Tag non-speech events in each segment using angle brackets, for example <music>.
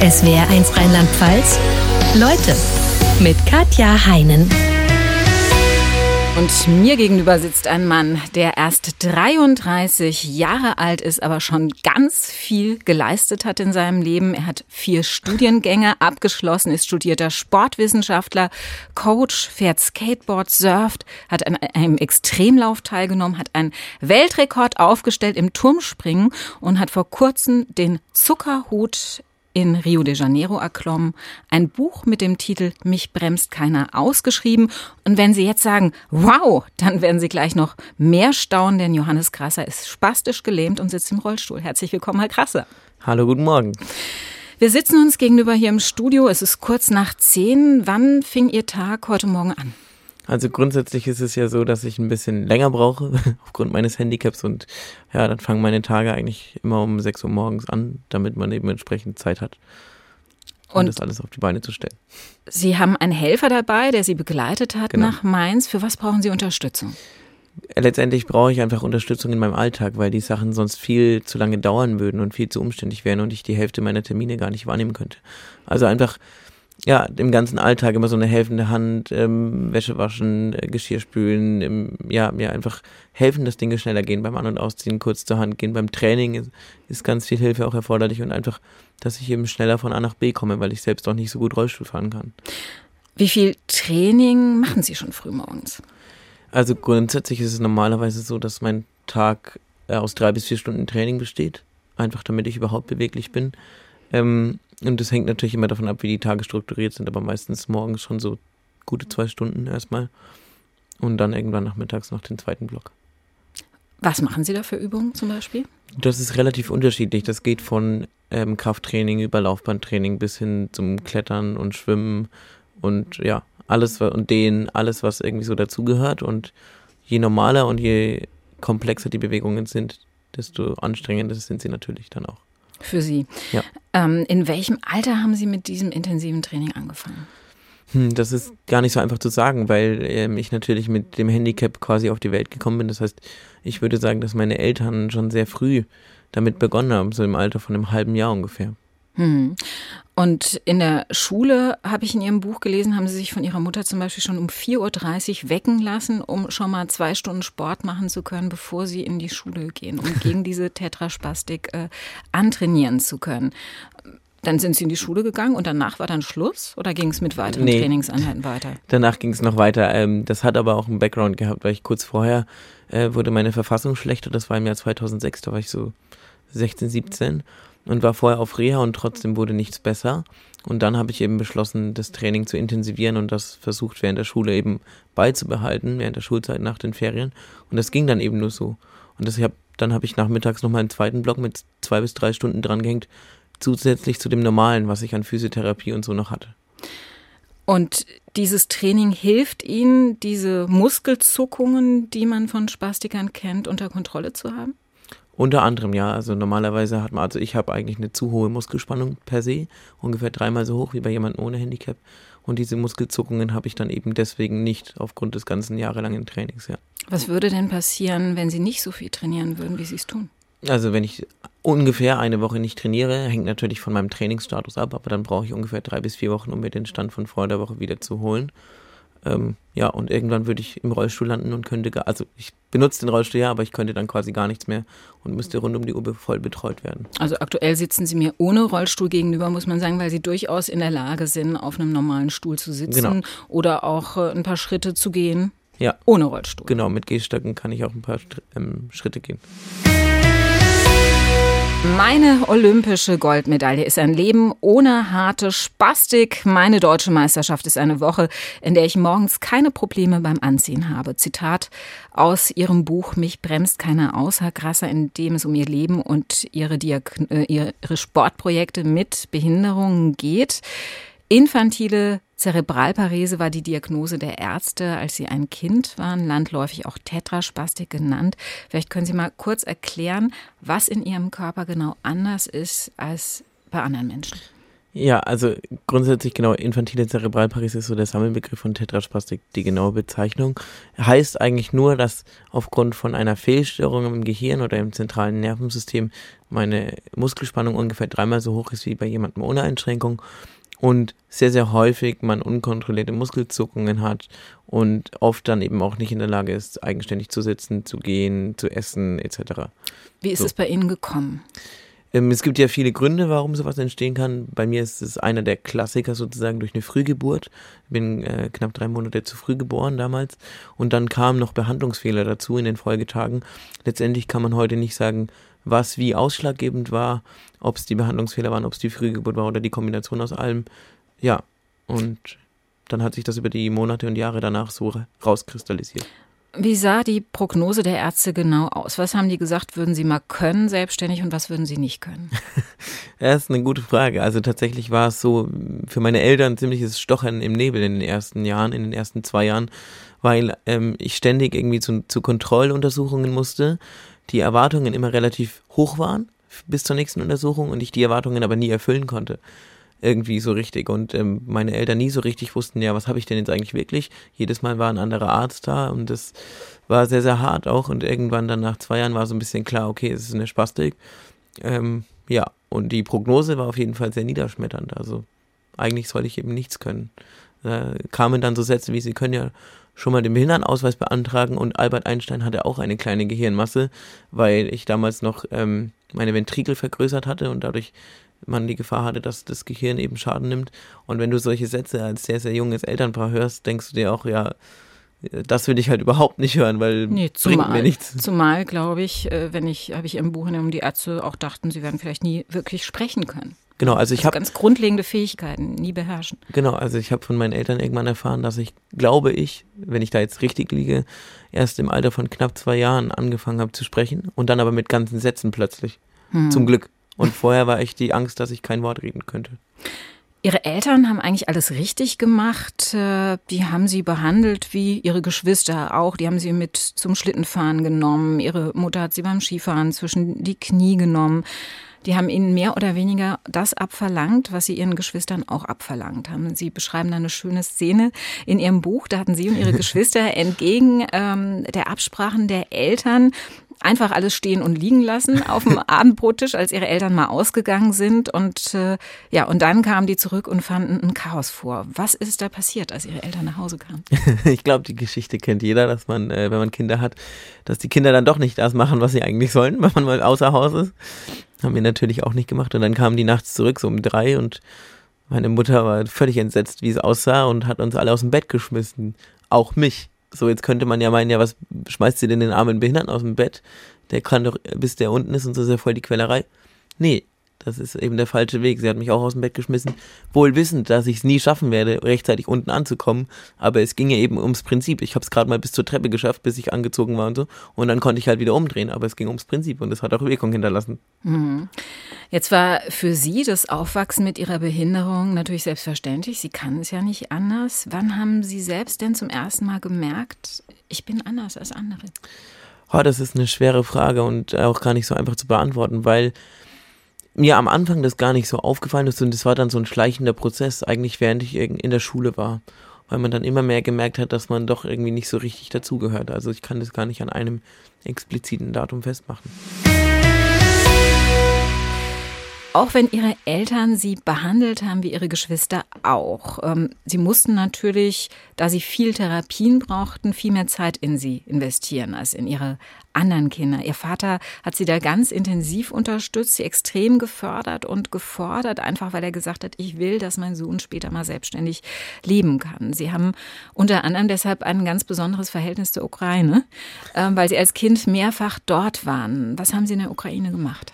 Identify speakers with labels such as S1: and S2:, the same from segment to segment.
S1: SWR1 Rheinland-Pfalz. Leute mit Katja Heinen.
S2: Und mir gegenüber sitzt ein Mann, der erst 33 Jahre alt ist, aber schon ganz viel geleistet hat in seinem Leben. Er hat vier Studiengänge abgeschlossen, ist studierter Sportwissenschaftler, Coach, fährt Skateboard, surft, hat an einem Extremlauf teilgenommen, hat einen Weltrekord aufgestellt im Turmspringen und hat vor kurzem den Zuckerhut in Rio de Janeiro erklommen, ein Buch mit dem Titel Mich bremst keiner ausgeschrieben. Und wenn Sie jetzt sagen, wow, dann werden Sie gleich noch mehr staunen, denn Johannes Krasser ist spastisch gelähmt und sitzt im Rollstuhl. Herzlich willkommen, Herr Krasser.
S3: Hallo, guten Morgen.
S2: Wir sitzen uns gegenüber hier im Studio. Es ist kurz nach zehn. Wann fing Ihr Tag heute Morgen an?
S3: Also grundsätzlich ist es ja so, dass ich ein bisschen länger brauche <laughs> aufgrund meines Handicaps und ja, dann fangen meine Tage eigentlich immer um 6 Uhr morgens an, damit man eben entsprechend Zeit hat, um und das alles auf die Beine zu stellen.
S2: Sie haben einen Helfer dabei, der Sie begleitet hat genau. nach Mainz. Für was brauchen Sie Unterstützung?
S3: Letztendlich brauche ich einfach Unterstützung in meinem Alltag, weil die Sachen sonst viel zu lange dauern würden und viel zu umständlich wären und ich die Hälfte meiner Termine gar nicht wahrnehmen könnte. Also einfach ja, im ganzen Alltag immer so eine helfende Hand, ähm, Wäsche waschen, äh, Geschirr spülen, im, ja, mir einfach helfen, dass Dinge schneller gehen beim An- und Ausziehen, kurz zur Hand gehen. Beim Training ist, ist ganz viel Hilfe auch erforderlich und einfach, dass ich eben schneller von A nach B komme, weil ich selbst auch nicht so gut Rollstuhl fahren kann.
S2: Wie viel Training machen Sie schon früh morgens?
S3: Also grundsätzlich ist es normalerweise so, dass mein Tag äh, aus drei bis vier Stunden Training besteht, einfach damit ich überhaupt beweglich bin. Ähm, und das hängt natürlich immer davon ab, wie die Tage strukturiert sind, aber meistens morgens schon so gute zwei Stunden erstmal. Und dann irgendwann nachmittags noch den zweiten Block.
S2: Was machen Sie da für Übungen zum Beispiel?
S3: Das ist relativ unterschiedlich. Das geht von ähm, Krafttraining über Laufbahntraining bis hin zum Klettern und Schwimmen und ja, alles und Dehnen, alles, was irgendwie so dazugehört. Und je normaler und je komplexer die Bewegungen sind, desto anstrengender sind sie natürlich dann auch.
S2: Für Sie.
S3: Ja.
S2: Ähm, in welchem Alter haben Sie mit diesem intensiven Training angefangen?
S3: Hm, das ist gar nicht so einfach zu sagen, weil ähm, ich natürlich mit dem Handicap quasi auf die Welt gekommen bin. Das heißt, ich würde sagen, dass meine Eltern schon sehr früh damit begonnen haben, so im Alter von einem halben Jahr ungefähr.
S2: Hm. Und in der Schule, habe ich in Ihrem Buch gelesen, haben Sie sich von Ihrer Mutter zum Beispiel schon um 4.30 Uhr wecken lassen, um schon mal zwei Stunden Sport machen zu können, bevor Sie in die Schule gehen, um gegen <laughs> diese Tetraspastik äh, antrainieren zu können. Dann sind Sie in die Schule gegangen und danach war dann Schluss oder ging es mit weiteren nee, Trainingseinheiten weiter? <laughs>
S3: Danach ging es noch weiter. Ähm, das hat aber auch einen Background gehabt, weil ich kurz vorher äh, wurde meine Verfassung schlechter. Das war im Jahr 2006, da war ich so 16, 17 und war vorher auf Reha und trotzdem wurde nichts besser. Und dann habe ich eben beschlossen, das Training zu intensivieren und das versucht während der Schule eben beizubehalten, während der Schulzeit nach den Ferien. Und das ging dann eben nur so. Und das hab, dann habe ich nachmittags nochmal einen zweiten Block mit zwei bis drei Stunden drangehängt, zusätzlich zu dem normalen, was ich an Physiotherapie und so noch hatte.
S2: Und dieses Training hilft Ihnen, diese Muskelzuckungen, die man von Spastikern kennt, unter Kontrolle zu haben?
S3: Unter anderem, ja. Also normalerweise hat man, also ich habe eigentlich eine zu hohe Muskelspannung per se, ungefähr dreimal so hoch wie bei jemandem ohne Handicap. Und diese Muskelzuckungen habe ich dann eben deswegen nicht aufgrund des ganzen jahrelangen Trainings, ja.
S2: Was würde denn passieren, wenn Sie nicht so viel trainieren würden, wie Sie es tun?
S3: Also wenn ich ungefähr eine Woche nicht trainiere, hängt natürlich von meinem Trainingsstatus ab, aber dann brauche ich ungefähr drei bis vier Wochen, um mir den Stand von vor der Woche wieder zu holen. Ähm, ja, und irgendwann würde ich im Rollstuhl landen und könnte, gar, also ich benutze den Rollstuhl ja, aber ich könnte dann quasi gar nichts mehr und müsste rund um die Uhr voll betreut werden.
S2: Also aktuell sitzen Sie mir ohne Rollstuhl gegenüber, muss man sagen, weil Sie durchaus in der Lage sind, auf einem normalen Stuhl zu sitzen genau. oder auch äh, ein paar Schritte zu gehen.
S3: Ja.
S2: Ohne Rollstuhl.
S3: Genau, mit Gehstöcken kann ich auch ein paar ähm, Schritte gehen.
S2: Meine olympische Goldmedaille ist ein Leben ohne harte Spastik. Meine deutsche Meisterschaft ist eine Woche, in der ich morgens keine Probleme beim Anziehen habe. Zitat aus ihrem Buch Mich bremst keiner aus, Herr Grasser, in dem es um ihr Leben und ihre, Diagn äh, ihre Sportprojekte mit Behinderungen geht. Infantile Zerebralparese war die Diagnose der Ärzte, als sie ein Kind waren, landläufig auch Tetraspastik genannt. Vielleicht können Sie mal kurz erklären, was in Ihrem Körper genau anders ist als bei anderen Menschen.
S3: Ja, also grundsätzlich genau, infantile Zerebralparesis ist so der Sammelbegriff von Tetraspastik, die genaue Bezeichnung. Heißt eigentlich nur, dass aufgrund von einer Fehlstörung im Gehirn oder im zentralen Nervensystem meine Muskelspannung ungefähr dreimal so hoch ist wie bei jemandem ohne Einschränkung und sehr, sehr häufig man unkontrollierte Muskelzuckungen hat und oft dann eben auch nicht in der Lage ist, eigenständig zu sitzen, zu gehen, zu essen etc.
S2: Wie ist so. es bei Ihnen gekommen?
S3: Ähm, es gibt ja viele Gründe, warum sowas entstehen kann. Bei mir ist es einer der Klassiker sozusagen durch eine Frühgeburt. Ich bin äh, knapp drei Monate zu früh geboren damals. Und dann kamen noch Behandlungsfehler dazu in den Folgetagen. Letztendlich kann man heute nicht sagen, was wie ausschlaggebend war, ob es die Behandlungsfehler waren, ob es die Frühgeburt war oder die Kombination aus allem. Ja, und dann hat sich das über die Monate und Jahre danach so rauskristallisiert.
S2: Wie sah die Prognose der Ärzte genau aus? Was haben die gesagt, würden sie mal können selbstständig und was würden sie nicht können? <laughs>
S3: das ist eine gute Frage. Also tatsächlich war es so für meine Eltern ziemliches Stochern im Nebel in den ersten Jahren, in den ersten zwei Jahren, weil ähm, ich ständig irgendwie zu, zu Kontrolluntersuchungen musste, die Erwartungen immer relativ hoch waren bis zur nächsten Untersuchung und ich die Erwartungen aber nie erfüllen konnte irgendwie so richtig. Und ähm, meine Eltern nie so richtig wussten, ja, was habe ich denn jetzt eigentlich wirklich? Jedes Mal war ein anderer Arzt da und das war sehr, sehr hart auch. Und irgendwann dann nach zwei Jahren war so ein bisschen klar, okay, es ist eine Spastik. Ähm, ja, und die Prognose war auf jeden Fall sehr niederschmetternd. Also eigentlich sollte ich eben nichts können. Da kamen dann so Sätze wie, Sie können ja schon mal den Behindertenausweis beantragen und Albert Einstein hatte auch eine kleine Gehirnmasse, weil ich damals noch ähm, meine Ventrikel vergrößert hatte und dadurch man die Gefahr hatte, dass das Gehirn eben Schaden nimmt. Und wenn du solche Sätze als sehr, sehr junges Elternpaar hörst, denkst du dir auch, ja, das will ich halt überhaupt nicht hören, weil nee, zumal, bringt mir nichts.
S2: Zumal, glaube ich, äh, wenn ich, habe ich im Buch in die Ärzte auch dachten, sie werden vielleicht nie wirklich sprechen können.
S3: Genau, also ich also habe
S2: ganz grundlegende Fähigkeiten nie beherrschen.
S3: Genau, also ich habe von meinen Eltern irgendwann erfahren, dass ich, glaube ich, wenn ich da jetzt richtig liege, erst im Alter von knapp zwei Jahren angefangen habe zu sprechen und dann aber mit ganzen Sätzen plötzlich. Hm. Zum Glück. Und <laughs> vorher war echt die Angst, dass ich kein Wort reden könnte.
S2: Ihre Eltern haben eigentlich alles richtig gemacht. Äh, die haben sie behandelt wie ihre Geschwister auch. Die haben sie mit zum Schlittenfahren genommen. Ihre Mutter hat sie beim Skifahren zwischen die Knie genommen. Die haben ihnen mehr oder weniger das abverlangt, was sie ihren Geschwistern auch abverlangt haben. Sie beschreiben da eine schöne Szene in ihrem Buch. Da hatten sie und ihre <laughs> Geschwister entgegen ähm, der Absprachen der Eltern einfach alles stehen und liegen lassen auf dem <laughs> Abendbrottisch, als ihre Eltern mal ausgegangen sind. Und äh, ja, und dann kamen die zurück und fanden ein Chaos vor. Was ist da passiert, als ihre Eltern nach Hause kamen? <laughs>
S3: ich glaube, die Geschichte kennt jeder, dass man, äh, wenn man Kinder hat, dass die Kinder dann doch nicht das machen, was sie eigentlich sollen, <laughs> wenn man mal außer Haus ist. Haben wir natürlich auch nicht gemacht. Und dann kamen die nachts zurück, so um drei, und meine Mutter war völlig entsetzt, wie es aussah, und hat uns alle aus dem Bett geschmissen. Auch mich. So, jetzt könnte man ja meinen, ja, was schmeißt sie denn den armen Behinderten aus dem Bett? Der kann doch, bis der unten ist und so ist ja voll die Quellerei. Nee, das ist eben der falsche Weg. Sie hat mich auch aus dem Bett geschmissen, wohl wissend, dass ich es nie schaffen werde, rechtzeitig unten anzukommen. Aber es ging ja eben ums Prinzip. Ich habe es gerade mal bis zur Treppe geschafft, bis ich angezogen war und so. Und dann konnte ich halt wieder umdrehen. Aber es ging ums Prinzip und es hat auch Wirkung hinterlassen.
S2: Mhm. Jetzt war für Sie das Aufwachsen mit Ihrer Behinderung natürlich selbstverständlich. Sie kann es ja nicht anders. Wann haben Sie selbst denn zum ersten Mal gemerkt, ich bin anders als andere?
S3: Oh, das ist eine schwere Frage und auch gar nicht so einfach zu beantworten, weil mir am Anfang das gar nicht so aufgefallen ist und das war dann so ein schleichender Prozess, eigentlich während ich in der Schule war, weil man dann immer mehr gemerkt hat, dass man doch irgendwie nicht so richtig dazugehört. Also ich kann das gar nicht an einem expliziten Datum festmachen.
S2: Auch wenn ihre Eltern sie behandelt haben wie ihre Geschwister auch. Ähm, sie mussten natürlich, da sie viel Therapien brauchten, viel mehr Zeit in sie investieren als in ihre anderen Kinder. Ihr Vater hat sie da ganz intensiv unterstützt, sie extrem gefördert und gefordert, einfach weil er gesagt hat, ich will, dass mein Sohn später mal selbstständig leben kann. Sie haben unter anderem deshalb ein ganz besonderes Verhältnis zur Ukraine, ähm, weil sie als Kind mehrfach dort waren. Was haben Sie in der Ukraine gemacht?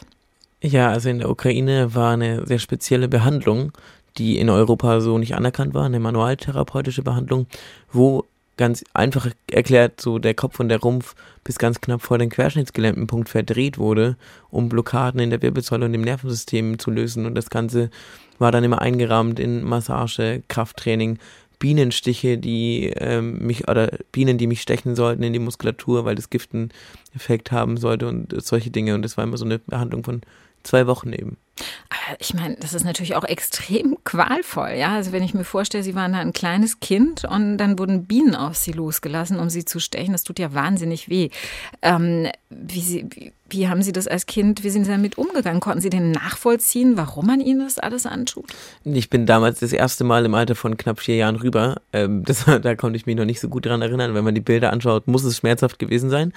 S3: Ja, also in der Ukraine war eine sehr spezielle Behandlung, die in Europa so nicht anerkannt war, eine manualtherapeutische Behandlung, wo ganz einfach erklärt so der Kopf und der Rumpf bis ganz knapp vor den Querschnittsgelähmtenpunkt verdreht wurde, um Blockaden in der Wirbelsäule und im Nervensystem zu lösen. Und das Ganze war dann immer eingerahmt in Massage, Krafttraining, Bienenstiche, die ähm, mich oder Bienen, die mich stechen sollten in die Muskulatur, weil das Gift einen Effekt haben sollte und solche Dinge. Und das war immer so eine Behandlung von zwei Wochen eben.
S2: Aber ich meine, das ist natürlich auch extrem <laughs> qualvoll, ja. Also wenn ich mir vorstelle, Sie waren da ein kleines Kind und dann wurden Bienen auf Sie losgelassen, um Sie zu stechen, das tut ja wahnsinnig weh. Ähm, wie, Sie, wie, wie haben Sie das als Kind, wie sind Sie damit umgegangen? Konnten Sie denn nachvollziehen, warum man Ihnen das alles antut?
S3: Ich bin damals das erste Mal im Alter von knapp vier Jahren rüber. Ähm, <laughs> das, da konnte ich mich noch nicht so gut dran erinnern. Wenn man die Bilder anschaut, muss es schmerzhaft gewesen sein.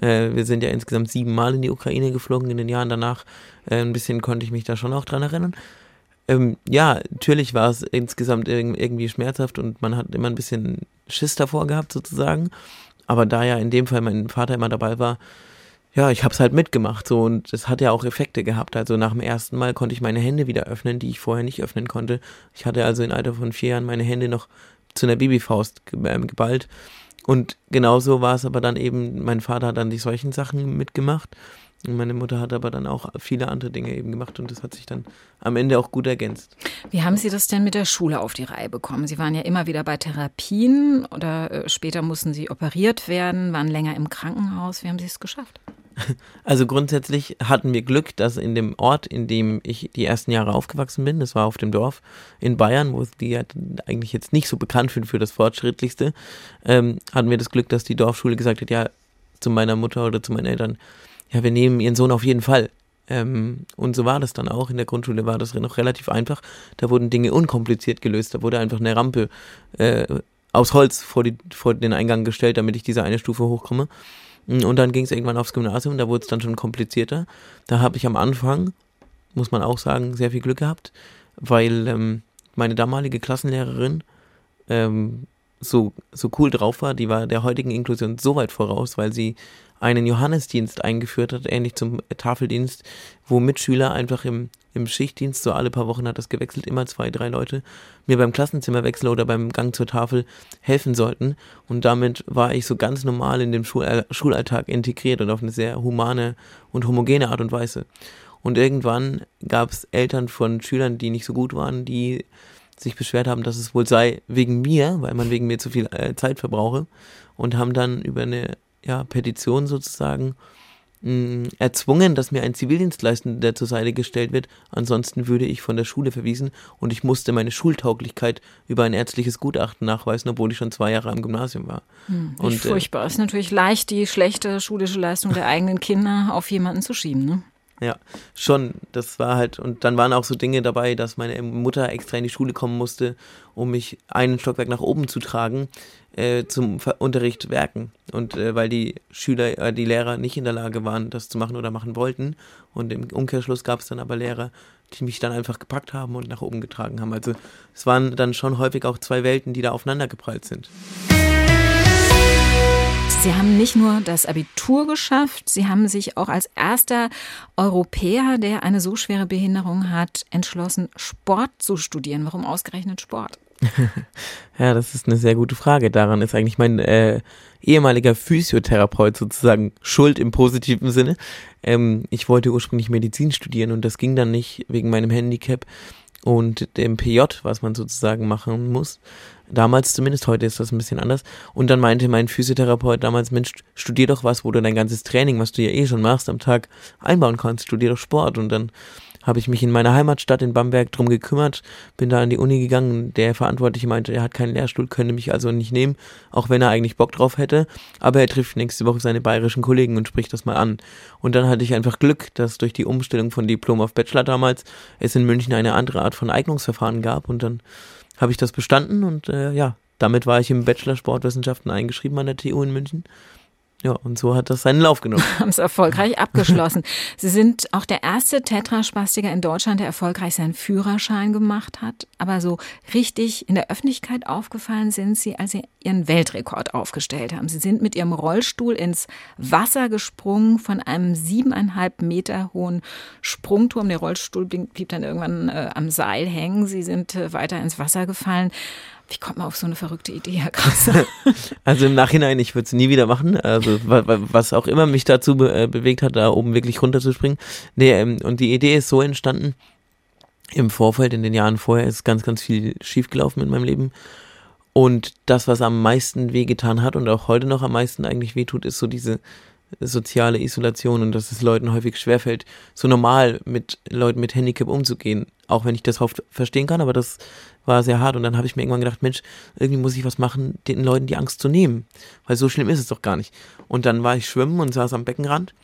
S3: Äh, wir sind ja insgesamt sieben Mal in die Ukraine geflogen in den Jahren danach. Äh, ein bisschen konnte ich mich da schon auch dran erinnern. Ähm, ja, natürlich war es insgesamt irgendwie schmerzhaft und man hat immer ein bisschen Schiss davor gehabt sozusagen. Aber da ja in dem Fall mein Vater immer dabei war, ja, ich habe es halt mitgemacht so und es hat ja auch Effekte gehabt. Also nach dem ersten Mal konnte ich meine Hände wieder öffnen, die ich vorher nicht öffnen konnte. Ich hatte also im Alter von vier Jahren meine Hände noch zu einer Babyfaust ähm, geballt. Und genauso war es aber dann eben, mein Vater hat dann die solchen Sachen mitgemacht. Meine Mutter hat aber dann auch viele andere Dinge eben gemacht und das hat sich dann am Ende auch gut ergänzt.
S2: Wie haben Sie das denn mit der Schule auf die Reihe bekommen? Sie waren ja immer wieder bei Therapien oder äh, später mussten Sie operiert werden, waren länger im Krankenhaus. Wie haben Sie es geschafft? <laughs>
S3: Also grundsätzlich hatten wir Glück, dass in dem Ort, in dem ich die ersten Jahre aufgewachsen bin, das war auf dem Dorf in Bayern, wo die eigentlich jetzt nicht so bekannt sind für das Fortschrittlichste, ähm, hatten wir das Glück, dass die Dorfschule gesagt hat, ja, zu meiner Mutter oder zu meinen Eltern, ja, wir nehmen ihren Sohn auf jeden Fall. Ähm, und so war das dann auch. In der Grundschule war das noch relativ einfach. Da wurden Dinge unkompliziert gelöst. Da wurde einfach eine Rampe äh, aus Holz vor, die, vor den Eingang gestellt, damit ich diese eine Stufe hochkomme. Mm, und dann ging es irgendwann aufs Gymnasium, da wurde es dann schon komplizierter. Da habe ich am Anfang, muss man auch sagen, sehr viel Glück gehabt, weil ähm, meine damalige Klassenlehrerin ähm, so, so cool drauf war, die war der heutigen Inklusion so weit voraus, weil sie einen Johannesdienst eingeführt hat, ähnlich zum Tafeldienst, wo Mitschüler einfach im, im Schichtdienst, so alle paar Wochen hat das gewechselt, immer zwei, drei Leute, mir beim Klassenzimmerwechsel oder beim Gang zur Tafel helfen sollten. Und damit war ich so ganz normal in den Schul Schulalltag integriert und auf eine sehr humane und homogene Art und Weise. Und irgendwann gab es Eltern von Schülern, die nicht so gut waren, die sich beschwert haben, dass es wohl sei wegen mir, weil man wegen mir zu viel äh, Zeit verbrauche und haben dann über eine ja, Petition sozusagen mh, mm, erzwungen, dass mir ein Zivildienstleistender zur Seite gestellt wird. Ansonsten würde ich von der Schule verwiesen und ich musste meine Schultauglichkeit über ein ärztliches Gutachten nachweisen, obwohl ich schon zwei Jahre am Gymnasium war.
S2: Hm, und, äh, furchtbar. Es ist natürlich leicht, die schlechte schulische Leistung der eigenen Kinder auf jemanden zu schieben. Ne?
S3: Ja, schon. Das war halt, und dann waren auch so Dinge dabei, dass meine Mutter extra in die Schule kommen musste, um mich einen Stockwerk nach oben zu tragen, äh, zum Unterricht werken. Und äh, weil die Schüler, äh, die Lehrer nicht in der Lage waren, das zu machen oder machen wollten. Und im Umkehrschluss gab es dann aber Lehrer, die mich dann einfach gepackt haben und nach oben getragen haben. Also es waren dann schon häufig auch zwei Welten, die da aufeinander geprallt sind.
S2: Sie haben nicht nur das Abitur geschafft, Sie haben sich auch als erster Europäer, der eine so schwere Behinderung hat, entschlossen, Sport zu studieren. Warum ausgerechnet Sport? <laughs>
S3: ja, das ist eine sehr gute Frage. Daran ist eigentlich mein äh, ehemaliger Physiotherapeut sozusagen schuld im positiven Sinne. Ähm, ich wollte ursprünglich Medizin studieren und das ging dann nicht wegen meinem Handicap und dem PJ, was man sozusagen machen muss. Damals zumindest, heute ist das ein bisschen anders. Und dann meinte mein Physiotherapeut damals, Mensch, studier doch was, wo du dein ganzes Training, was du ja eh schon machst am Tag, einbauen kannst. Studier doch Sport. Und dann habe ich mich in meiner Heimatstadt in Bamberg drum gekümmert, bin da an die Uni gegangen. Der Verantwortliche meinte, er hat keinen Lehrstuhl, könnte mich also nicht nehmen, auch wenn er eigentlich Bock drauf hätte. Aber er trifft nächste Woche seine bayerischen Kollegen und spricht das mal an. Und dann hatte ich einfach Glück, dass durch die Umstellung von Diplom auf Bachelor damals es in München eine andere Art von Eignungsverfahren gab und dann habe ich das bestanden und äh, ja, damit war ich im Bachelor Sportwissenschaften eingeschrieben an der TU in München ja, und so hat das seinen Lauf genommen. <laughs>
S2: Haben es erfolgreich abgeschlossen. Sie sind auch der erste Tetraspastiker in Deutschland, der erfolgreich seinen Führerschein gemacht hat. Aber so richtig in der Öffentlichkeit aufgefallen sind Sie, als Sie Ihren Weltrekord aufgestellt haben. Sie sind mit Ihrem Rollstuhl ins Wasser gesprungen von einem siebeneinhalb Meter hohen Sprungturm. Der Rollstuhl blieb dann irgendwann äh, am Seil hängen. Sie sind äh, weiter ins Wasser gefallen. Wie kommt man auf so eine verrückte Idee, Herr Krause? <laughs> <laughs>
S3: also im Nachhinein, ich würde es nie wieder machen. Also was auch immer mich dazu be äh, bewegt hat, da oben wirklich runterzuspringen. Nee, ähm, und die Idee ist so entstanden, im Vorfeld, in den Jahren vorher, ist ganz, ganz viel schiefgelaufen in meinem Leben. Und das, was am meisten wehgetan hat und auch heute noch am meisten eigentlich wehtut, ist so diese soziale Isolation und dass es Leuten häufig schwerfällt, so normal mit Leuten mit Handicap umzugehen. Auch wenn ich das oft verstehen kann, aber das war sehr hart. Und dann habe ich mir irgendwann gedacht, Mensch, irgendwie muss ich was machen, den Leuten die Angst zu nehmen. Weil so schlimm ist es doch gar nicht. Und dann war ich schwimmen und saß am Beckenrand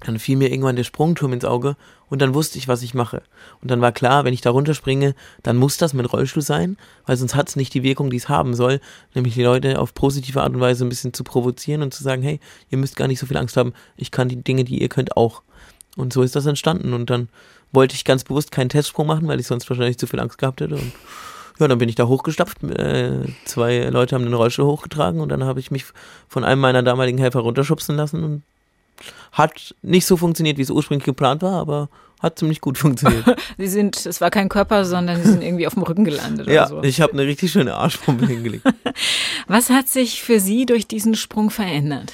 S3: dann fiel mir irgendwann der Sprungturm ins Auge und dann wusste ich, was ich mache. Und dann war klar, wenn ich da runterspringe, dann muss das mit Rollstuhl sein, weil sonst hat es nicht die Wirkung, die es haben soll, nämlich die Leute auf positive Art und Weise ein bisschen zu provozieren und zu sagen, hey, ihr müsst gar nicht so viel Angst haben, ich kann die Dinge, die ihr könnt, auch. Und so ist das entstanden. Und dann wollte ich ganz bewusst keinen Testsprung machen, weil ich sonst wahrscheinlich zu viel Angst gehabt hätte. Und ja, dann bin ich da hochgestapft. Äh, zwei Leute haben den Rollstuhl hochgetragen und dann habe ich mich von einem meiner damaligen Helfer runterschubsen lassen und hat nicht so funktioniert, wie es ursprünglich geplant war, aber hat ziemlich gut funktioniert. <laughs>
S2: Sie sind, es war kein Körper, sondern Sie sind irgendwie auf dem Rücken gelandet.
S3: ja,
S2: so.
S3: ich habe eine richtig schöne Arschpumpe hingelegt. <laughs>
S2: Was hat sich für Sie durch diesen Sprung verändert?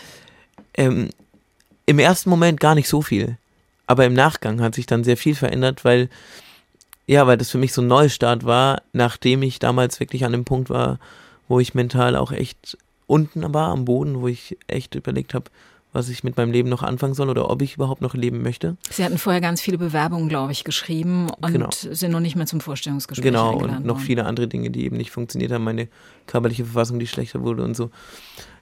S3: Ähm, Im ersten Moment gar nicht so viel, aber im Nachgang hat sich dann sehr viel verändert, weil ja, weil das für mich so ein Neustart war, nachdem ich damals wirklich an dem Punkt war, wo ich mental auch echt unten war am Boden, wo ich echt überlegt habe, was ich mit meinem Leben noch anfangen soll oder ob ich überhaupt noch leben möchte.
S2: Sie hatten vorher ganz viele Bewerbungen, glaube ich, geschrieben und genau. sind noch nicht mehr zum Vorstellungsgespräch
S3: Genau, und noch worden. viele andere Dinge, die eben nicht funktioniert haben. Meine körperliche Verfassung, die schlechter wurde und so.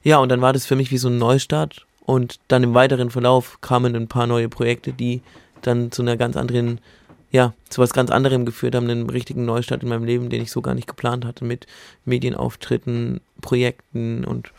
S3: Ja, und dann war das für mich wie so ein Neustart. Und dann im weiteren Verlauf kamen ein paar neue Projekte, die dann zu einer ganz anderen, ja, zu was ganz anderem geführt haben, einen richtigen Neustart in meinem Leben, den ich so gar nicht geplant hatte, mit Medienauftritten, Projekten und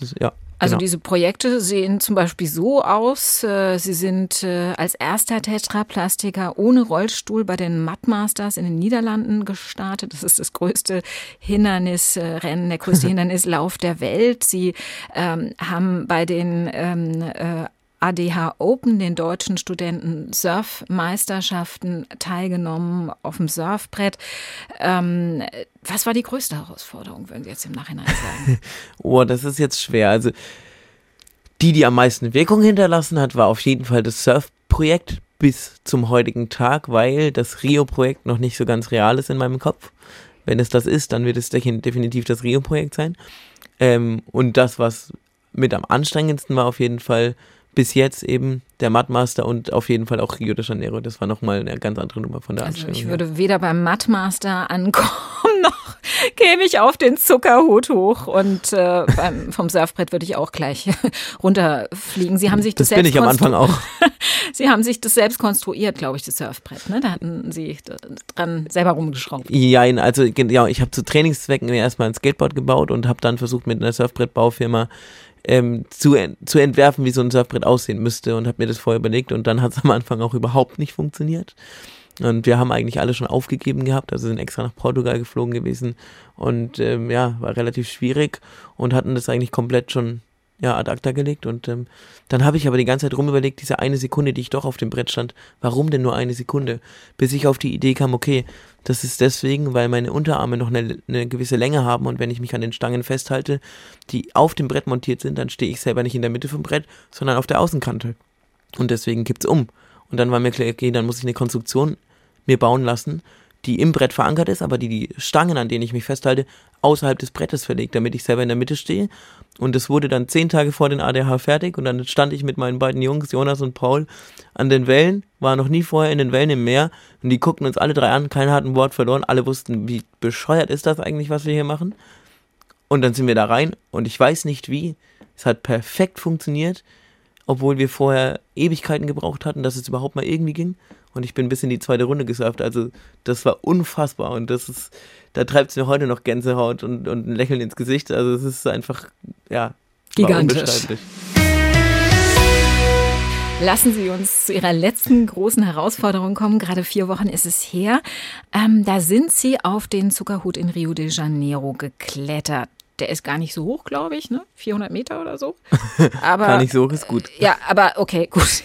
S3: das, ja.
S2: Also genau. diese Projekte sehen zum Beispiel so aus. Äh, sie sind äh, als erster Tetraplastiker ohne Rollstuhl bei den Mudmasters in den Niederlanden gestartet. Das ist das größte Hindernisrennen, der größte <laughs> Hindernislauf der Welt. Sie ähm, haben bei den ähm, äh, ADH Open, den deutschen Studenten Surfmeisterschaften, teilgenommen auf dem Surfbrett. Ähm, was war die größte Herausforderung, würden Sie jetzt im Nachhinein sagen? <laughs>
S3: oh, das ist jetzt schwer. Also die, die am meisten Wirkung hinterlassen hat, war auf jeden Fall das Surfprojekt bis zum heutigen Tag, weil das Rio-Projekt noch nicht so ganz real ist in meinem Kopf. Wenn es das ist, dann wird es definitiv das Rio-Projekt sein. Ähm, und das, was mit am anstrengendsten war, auf jeden Fall bis jetzt eben der Mudmaster und auf jeden Fall auch Rio de Janeiro. Das war nochmal eine ganz andere Nummer von der also.
S2: Ich würde weder beim Mudmaster ankommen, <laughs> noch käme ich auf den Zuckerhut hoch und äh, beim, vom Surfbrett würde ich auch gleich <laughs> runterfliegen. Sie haben sich das,
S3: das bin ich am Anfang auch. <laughs>
S2: Sie haben sich das selbst konstruiert, glaube ich, das Surfbrett. Ne? Da hatten Sie dran selber rumgeschraubt.
S3: Ja, also ja, ich habe zu Trainingszwecken erstmal ein Skateboard gebaut und habe dann versucht mit einer Surfbrettbaufirma ähm, zu, zu entwerfen, wie so ein Surfbrett aussehen müsste und habe mir das vorher überlegt und dann hat es am Anfang auch überhaupt nicht funktioniert. Und wir haben eigentlich alle schon aufgegeben gehabt, also sind extra nach Portugal geflogen gewesen und ähm, ja, war relativ schwierig und hatten das eigentlich komplett schon ja, ad acta gelegt. Und ähm, dann habe ich aber die ganze Zeit rumüberlegt, diese eine Sekunde, die ich doch auf dem Brett stand, warum denn nur eine Sekunde? Bis ich auf die Idee kam, okay, das ist deswegen, weil meine Unterarme noch eine, eine, gewisse Länge haben und wenn ich mich an den Stangen festhalte, die auf dem Brett montiert sind, dann stehe ich selber nicht in der Mitte vom Brett, sondern auf der Außenkante. Und deswegen kippt's um. Und dann war mir klar, okay, dann muss ich eine Konstruktion mir bauen lassen, die im Brett verankert ist, aber die die Stangen, an denen ich mich festhalte, außerhalb des Brettes verlegt, damit ich selber in der Mitte stehe. Und es wurde dann zehn Tage vor den ADH fertig und dann stand ich mit meinen beiden Jungs, Jonas und Paul, an den Wellen, war noch nie vorher in den Wellen im Meer und die guckten uns alle drei an, keiner hat ein Wort verloren, alle wussten, wie bescheuert ist das eigentlich, was wir hier machen. Und dann sind wir da rein und ich weiß nicht wie, es hat perfekt funktioniert, obwohl wir vorher Ewigkeiten gebraucht hatten, dass es überhaupt mal irgendwie ging und ich bin bis in die zweite Runde gesurft. Also das war unfassbar und das ist, da treibt es mir heute noch Gänsehaut und, und ein Lächeln ins Gesicht. Also es ist einfach, ja,
S2: gigantisch. Lassen Sie uns zu Ihrer letzten großen Herausforderung kommen. Gerade vier Wochen ist es her. Ähm, da sind Sie auf den Zuckerhut in Rio de Janeiro geklettert der ist gar nicht so hoch, glaube ich, ne? 400 Meter oder so. <laughs>
S3: Aber, gar nicht so hoch ist gut.
S2: Ja, aber okay, <laughs> gut.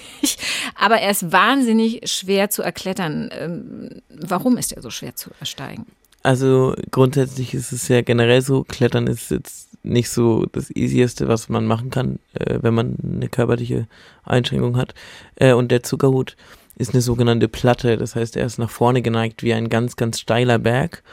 S2: aber er ist wahnsinnig schwer zu erklettern. Ähm, warum ist er so schwer zu ersteigen?
S3: Also grundsätzlich ist es ja generell so, Klettern ist jetzt nicht so das Easieste, was man machen kann, äh, wenn man eine körperliche Einschränkung hat. Äh, und der Zuckerhut ist eine sogenannte Platte, das heißt, er ist nach vorne geneigt wie ein ganz, ganz steiler Berg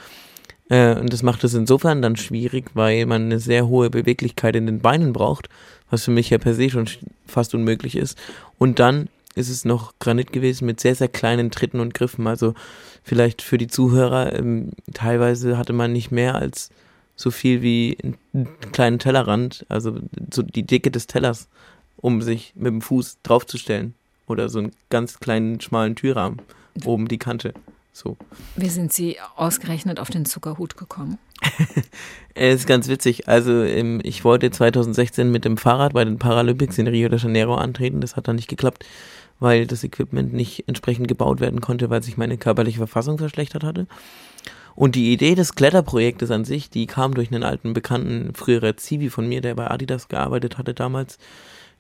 S3: Äh, und das macht es insofern dann schwierig, weil man eine sehr hohe Beweglichkeit in den Beinen braucht, was für mich ja per se schon fast unmöglich ist. Und dann ist es noch Granit gewesen mit sehr, sehr kleinen Tritten und Griffen. Also vielleicht für die Zuhörer, ähm, teilweise hatte man nicht mehr als so viel wie einen kleinen Tellerrand, also so die Dicke des Tellers, um sich mit dem Fuß draufzustellen. Oder so einen ganz kleinen, schmalen Türrahmen, oben die Kante. So.
S2: Wie sind Sie ausgerechnet auf den Zuckerhut gekommen? <laughs>
S3: Es ist ganz witzig. Also ähm, ich wollte 2016 mit dem Fahrrad bei den Paralympics in Rio de Janeiro antreten. Das hat dann nicht geklappt, weil das Equipment nicht entsprechend gebaut werden konnte, weil sich meine körperliche Verfassung verschlechtert hatte. Und die Idee des Kletterprojektes an sich, die kam durch einen alten Bekannten, früherer Zivi von mir, der bei Adidas gearbeitet hatte damals,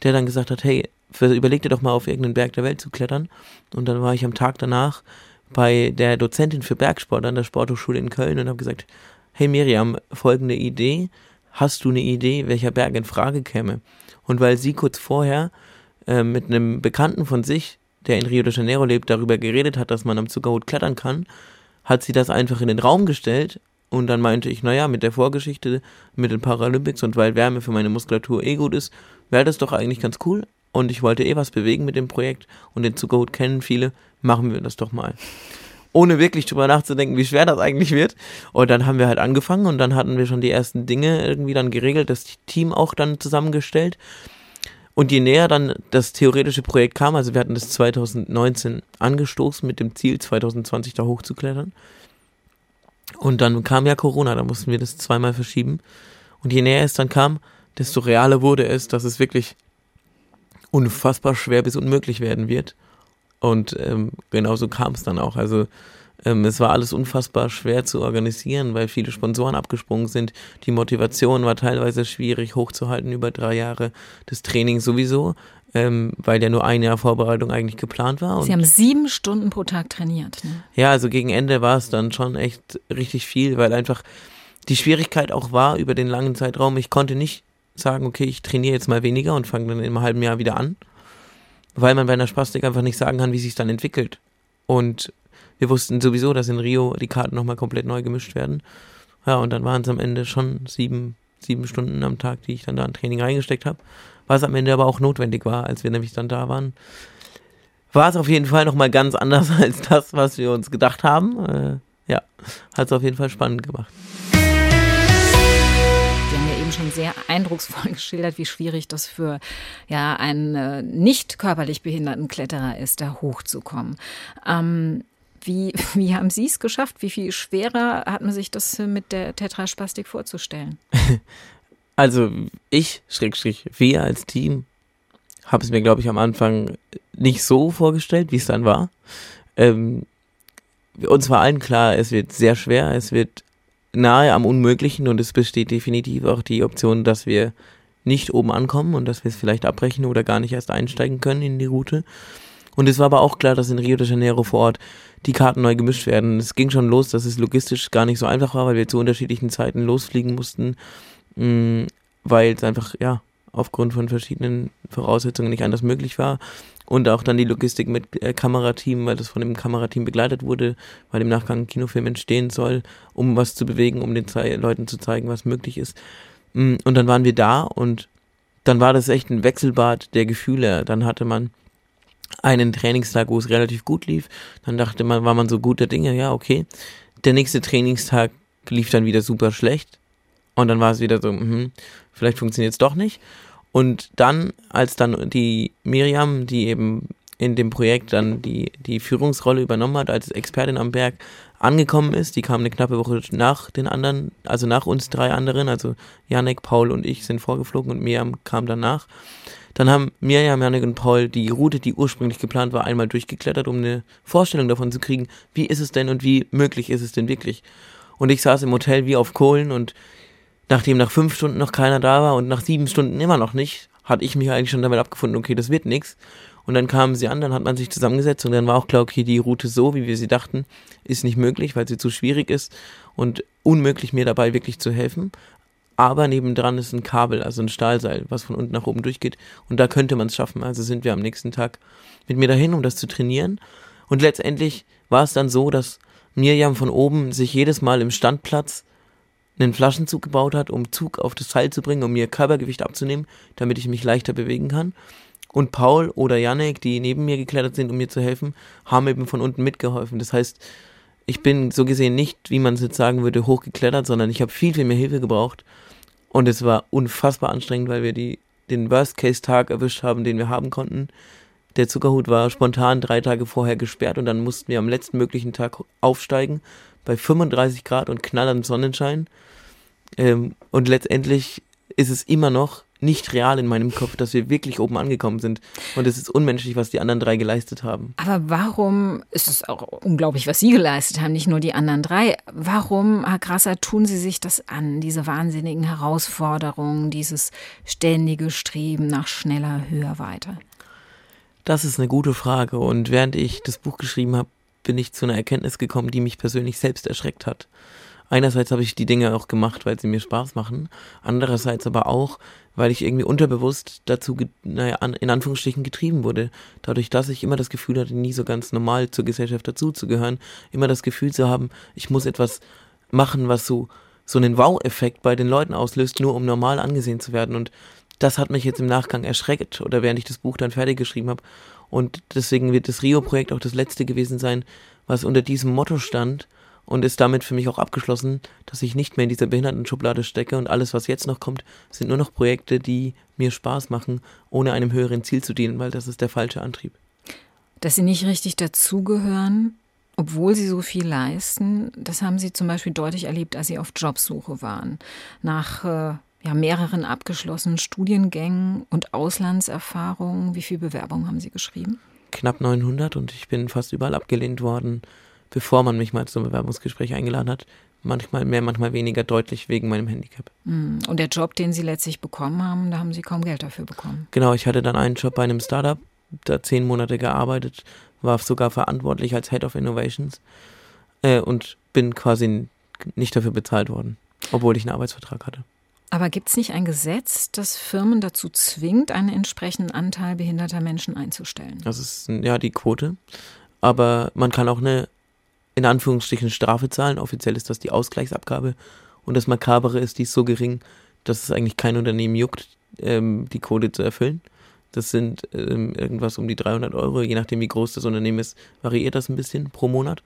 S3: der dann gesagt hat, hey, überleg dir doch mal auf irgendeinen Berg der Welt zu klettern. Und dann war ich am Tag danach bei der Dozentin für Bergsport an der Sporthochschule in Köln und habe gesagt, hey Miriam, folgende Idee, hast du eine Idee, welcher Berg in Frage käme? Und weil sie kurz vorher äh, mit einem Bekannten von sich, der in Rio de Janeiro lebt, darüber geredet hat, dass man am Zuckerhut klettern kann, hat sie das einfach in den Raum gestellt und dann meinte ich, naja, mit der Vorgeschichte mit den Paralympics und weil Wärme für meine Muskulatur eh gut ist, wäre das doch eigentlich ganz cool. Und ich wollte eh was bewegen mit dem Projekt und den Zuckerhut kennen viele, machen wir das doch mal. Ohne wirklich drüber nachzudenken, wie schwer das eigentlich wird. Und dann haben wir halt angefangen und dann hatten wir schon die ersten Dinge irgendwie dann geregelt, das Team auch dann zusammengestellt. Und je näher dann das theoretische Projekt kam, also wir hatten das 2019 angestoßen mit dem Ziel, 2020 da hochzuklettern. Und dann kam ja Corona, da mussten wir das zweimal verschieben. Und je näher es dann kam, desto realer wurde es, dass es wirklich unfassbar schwer bis unmöglich werden wird. Und ähm, genauso kam es dann auch. Also ähm, es war alles unfassbar schwer zu organisieren, weil viele Sponsoren abgesprungen sind. Die Motivation war teilweise schwierig hochzuhalten über drei Jahre. Das Training sowieso, ähm, weil ja nur ein Jahr Vorbereitung eigentlich geplant war.
S2: Sie haben sieben Stunden pro Tag trainiert. Ne?
S3: Ja, also gegen Ende war es dann schon echt richtig viel, weil einfach die Schwierigkeit auch war über den langen Zeitraum. Ich konnte nicht sagen, okay, ich trainiere jetzt mal weniger und fange dann im halben Jahr wieder an, weil man bei einer Spastik einfach nicht sagen kann, wie sich dann entwickelt. Und wir wussten sowieso, dass in Rio die Karten nochmal komplett neu gemischt werden. Ja, und dann waren es am Ende schon sieben, sieben Stunden am Tag, die ich dann da in Training reingesteckt habe. Was am Ende aber auch notwendig war, als wir nämlich dann da waren. War es auf jeden Fall nochmal ganz anders <laughs> als das, was wir uns gedacht haben. Äh, ja, hat es auf jeden Fall spannend gemacht
S2: schon sehr eindrucksvoll <laughs> geschildert, wie schwierig das für ja, einen äh, nicht körperlich behinderten Kletterer ist, da hochzukommen. Ähm, wie, <laughs> wie haben Sie es geschafft? Wie viel schwerer hat man sich das mit der Tetraspastik vorzustellen? <laughs>
S3: Also ich, Schrägstrich, wir als Team, haben es mir, glaube ich, am Anfang nicht so vorgestellt, wie es dann war. Ähm, uns war allen klar, es wird sehr schwer, es wird nahe am Unmöglichen und es besteht definitiv auch die Option, dass wir nicht oben ankommen und dass wir es vielleicht abbrechen oder gar nicht erst einsteigen können in die Route. Und es war aber auch klar, dass in Rio de Janeiro vor Ort die Karten neu gemischt werden. Es ging schon los, dass es logistisch gar nicht so einfach war, weil wir zu unterschiedlichen Zeiten losfliegen mussten, mm, weil es einfach, ja, aufgrund von verschiedenen Voraussetzungen nicht anders möglich war. Und auch dann die Logistik mit äh, Kamerateam, weil das von dem Kamerateam begleitet wurde, weil im Nachgang ein Kinofilm entstehen soll, um was zu bewegen, um den Leuten zu zeigen, was möglich ist. Mm, und dann waren wir da und dann war das echt ein Wechselbad der Gefühle. Dann hatte man einen Trainingstag, wo es relativ gut lief. Dann dachte man, war man so guter Dinge, ja, okay. Der nächste Trainingstag lief dann wieder super schlecht. Und dann war es wieder so, mh, vielleicht funktioniert es doch nicht. Und dann, als dann die Miriam, die eben in dem Projekt dann die, die Führungsrolle übernommen hat, als Expertin am Berg angekommen ist, die kam eine knappe Woche nach den anderen, also nach uns drei anderen, also Janek, Paul und ich sind vorgeflogen und Miriam kam danach. Dann haben Miriam, Janek und Paul die Route, die ursprünglich geplant war, einmal durchgeklettert, um eine Vorstellung davon zu kriegen, wie ist es denn und wie möglich ist es denn wirklich. Und ich saß im Hotel wie auf Kohlen und nachdem nach fünf Stunden noch keiner da war und nach sieben Stunden immer noch nicht, hatte ich mich eigentlich schon damit abgefunden, okay, das wird nichts. Und dann kamen sie an, dann hat man sich zusammengesetzt und dann war auch klar, okay, die Route so, wie wir sie dachten, ist nicht möglich, weil sie zu schwierig ist und unmöglich mir dabei wirklich zu helfen. Aber nebendran ist ein Kabel, also ein Stahlseil, was von unten nach oben durchgeht. Und da könnte man es schaffen. Also sind wir am nächsten Tag mit mir dahin, um das zu trainieren. Und letztendlich war es dann so, dass Mirjam von oben sich jedes Mal im Standplatz einen Flaschenzug gebaut hat, um Zug auf das Seil zu bringen, um mir Körpergewicht abzunehmen, damit ich mich leichter bewegen kann. Und Paul oder Janek, die neben mir geklettert sind, um mir zu helfen, haben eben von unten mitgeholfen. Das heißt, ich bin so gesehen nicht, wie man es jetzt sagen würde, hochgeklettert, sondern ich habe viel, viel mehr Hilfe gebraucht. Und es war unfassbar anstrengend, weil wir die, den Worst-Case-Tag erwischt haben, den wir haben konnten. Der Zuckerhut war spontan drei Tage vorher gesperrt und dann mussten wir am letzten möglichen Tag aufsteigen bei 35 Grad und knallerndem Sonnenschein. Ähm, und letztendlich ist es immer noch nicht real in meinem Kopf, dass wir wirklich oben angekommen sind. Und es ist unmenschlich, was die anderen drei geleistet haben.
S2: Aber warum, ist es auch unglaublich, was Sie geleistet haben, nicht nur die anderen drei. Warum, Herr Grasser, tun Sie sich das an, diese wahnsinnigen Herausforderungen, dieses ständige Streben nach schneller, höher, weiter?
S3: Das ist eine gute Frage. Und während ich das Buch geschrieben habe, bin ich zu einer Erkenntnis gekommen, die mich persönlich selbst erschreckt hat. Einerseits habe ich die Dinge auch gemacht, weil sie mir Spaß machen. Andererseits aber auch, weil ich irgendwie unterbewusst dazu, naja, in Anführungsstrichen getrieben wurde. Dadurch, dass ich immer das Gefühl hatte, nie so ganz normal zur Gesellschaft dazuzugehören. Immer das Gefühl zu haben, ich muss etwas machen, was so, so einen Wow-Effekt bei den Leuten auslöst, nur um normal angesehen zu werden. Und das hat mich jetzt im Nachgang erschreckt oder während ich das Buch dann fertig geschrieben habe. Und deswegen wird das Rio-Projekt auch das letzte gewesen sein, was unter diesem Motto stand und ist damit für mich auch abgeschlossen, dass ich nicht mehr in dieser Behindertenschublade stecke und alles, was jetzt noch kommt, sind nur noch Projekte, die mir Spaß machen, ohne einem höheren Ziel zu dienen, weil das ist der falsche Antrieb.
S2: Dass sie nicht richtig dazugehören, obwohl sie so viel leisten, das haben sie zum Beispiel deutlich erlebt, als sie auf Jobsuche waren. Nach äh, ja, mehreren abgeschlossenen Studiengängen und Auslandserfahrungen. Wie viele Bewerbungen haben Sie geschrieben?
S3: Knapp 900 und ich bin fast überall abgelehnt worden bevor man mich mal zum Bewerbungsgespräch eingeladen hat. Manchmal mehr, manchmal weniger deutlich wegen meinem Handicap.
S2: Hm. Und der Job, den Sie letztlich bekommen haben, da haben Sie kaum Geld dafür bekommen.
S3: Genau, ich hatte dann einen Job bei einem Startup, da zehn Monate gearbeitet, war sogar verantwortlich als Head of Innovations äh, und bin quasi nicht dafür bezahlt worden, obwohl ich einen Arbeitsvertrag hatte.
S2: Aber gibt es nicht ein Gesetz, das Firmen dazu zwingt, einen entsprechenden Anteil behinderter Menschen einzustellen?
S3: Das ist ja die Quote. Aber man kann auch eine in Anführungsstrichen Strafe zahlen. Offiziell ist das die Ausgleichsabgabe. Und das Makabere ist, die ist so gering, dass es eigentlich kein Unternehmen juckt, ähm, die Quote zu erfüllen. Das sind ähm, irgendwas um die 300 Euro, je nachdem wie groß das Unternehmen ist, variiert das ein bisschen pro Monat.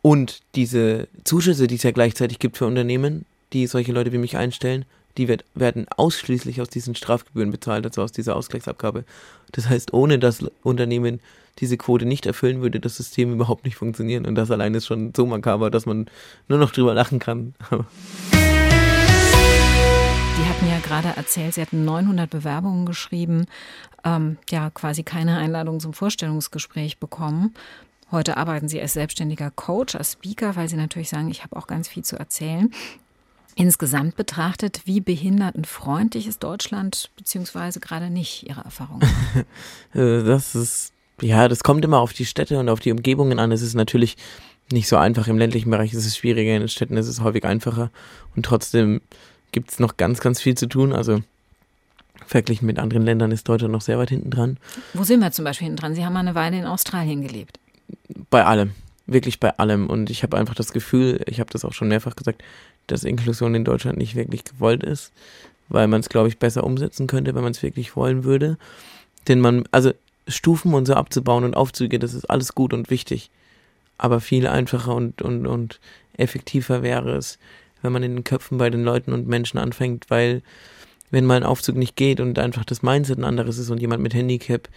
S3: Und diese Zuschüsse, die es ja gleichzeitig gibt für Unternehmen, die solche Leute wie mich einstellen, die wird, werden ausschließlich aus diesen Strafgebühren bezahlt, also aus dieser Ausgleichsabgabe. Das heißt, ohne das Unternehmen diese Quote nicht erfüllen, würde das System überhaupt nicht funktionieren. Und das allein ist schon so makaber, dass man nur noch drüber lachen kann. <laughs>
S2: Sie hatten ja gerade erzählt, Sie hatten 900 Bewerbungen geschrieben, ähm, ja quasi keine Einladung zum Vorstellungsgespräch bekommen. Heute arbeiten Sie als selbstständiger Coach, als Speaker, weil Sie natürlich sagen, ich habe auch ganz viel zu erzählen. Insgesamt betrachtet, wie behindertenfreundlich ist Deutschland, beziehungsweise gerade nicht Ihre Erfahrung? <laughs>
S3: Äh, das ist, ja, das kommt immer auf die Städte und auf die Umgebungen an. Es ist natürlich nicht so einfach im ländlichen Bereich, es ist schwieriger, in den Städten ist es häufig einfacher und trotzdem gibt es noch ganz, ganz viel zu tun. Also verglichen mit anderen Ländern ist Deutschland noch sehr weit hinten dran.
S2: Wo sind wir zum Beispiel hinten dran? Sie haben mal eine Weile in Australien gelebt.
S3: Bei allem, wirklich bei allem. Und ich habe einfach das Gefühl, ich habe das auch schon mehrfach gesagt, dass Inklusion in Deutschland nicht wirklich gewollt ist, weil man es, glaube ich, besser umsetzen könnte, wenn man es wirklich wollen würde. Denn man, also Stufen und so abzubauen und Aufzüge, das ist alles gut und wichtig. Aber viel einfacher und, und, und effektiver wäre es, wenn man in den Köpfen bei den Leuten und Menschen anfängt, weil wenn mal ein Aufzug nicht geht und einfach das Mindset ein anderes ist und jemand mit Handicap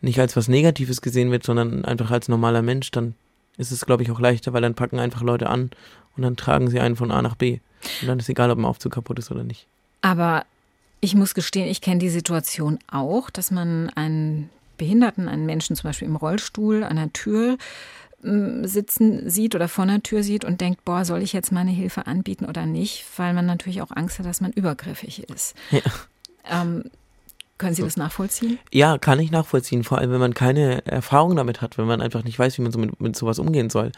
S3: nicht als was Negatives gesehen wird, sondern einfach als normaler Mensch, dann ist es, glaube ich, auch leichter, weil dann packen einfach Leute an und dann tragen sie einen von A nach B. Und dann ist egal, ob ein Aufzug kaputt ist oder nicht.
S2: Aber ich muss gestehen, ich kenne die Situation auch, dass man einen Behinderten, einen Menschen zum Beispiel im Rollstuhl an der Tür mm, sitzen sieht oder vor einer Tür sieht und denkt, boah, soll ich jetzt meine Hilfe anbieten oder nicht? Weil man natürlich auch Angst hat, dass man übergriffig ist. Ja. Ähm, können Sie das nachvollziehen?
S3: Ja, kann ich nachvollziehen. Vor allem, wenn man keine Erfahrung damit hat, wenn man einfach nicht weiß, wie man so mit, mit sowas umgehen soll.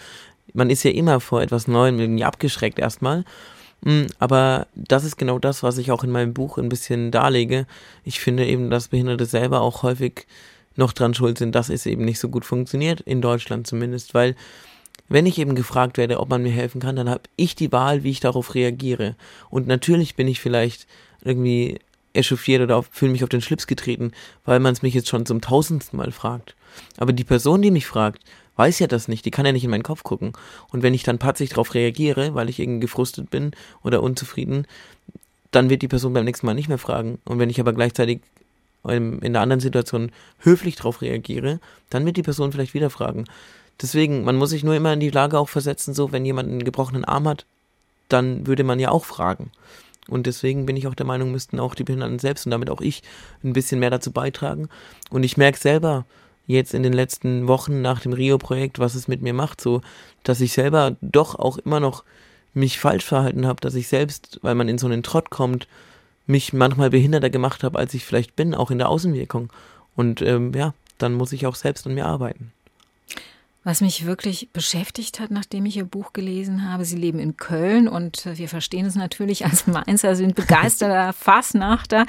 S3: Man ist ja immer vor etwas Neuem irgendwie abgeschreckt erstmal. Mm, aber das ist genau das, was ich auch in meinem Buch ein bisschen darlege. Ich finde eben, dass Behinderte selber auch häufig noch dran schuld sind, dass es eben nicht so gut funktioniert, in Deutschland zumindest, weil wenn ich eben gefragt werde, ob man mir helfen kann, dann habe ich die Wahl, wie ich darauf reagiere. Und natürlich bin ich vielleicht irgendwie echauffiert oder fühle mich auf den Schlips getreten, weil man es mich jetzt schon zum tausendsten Mal fragt. Aber die Person, die mich fragt, weiß ja das nicht, die kann ja nicht in meinen Kopf gucken. Und wenn ich dann patzig darauf reagiere, weil ich irgendwie gefrustet bin oder unzufrieden, dann wird die Person beim nächsten Mal nicht mehr fragen. Und wenn ich aber gleichzeitig in der anderen Situation höflich darauf reagiere, dann wird die Person vielleicht wieder fragen. Deswegen, man muss sich nur immer in die Lage auch versetzen, so, wenn jemand einen gebrochenen Arm hat, dann würde man ja auch fragen. Und deswegen bin ich auch der Meinung, müssten auch die Behinderten selbst und damit auch ich ein bisschen mehr dazu beitragen. Und ich merke selber jetzt in den letzten Wochen nach dem Rio-Projekt, was es mit mir macht, so, dass ich selber doch auch immer noch mich falsch verhalten habe, dass ich selbst, weil man in so einen Trott kommt, mich manchmal behinderter gemacht habe, als ich vielleicht bin, auch in der Außenwirkung. Und ähm, ja, dann muss ich auch selbst an mir arbeiten.
S2: Was mich wirklich beschäftigt hat, nachdem ich Ihr Buch gelesen habe, Sie leben in Köln und wir verstehen es natürlich als Mainzer, sind begeisterter <laughs> Fassnachter,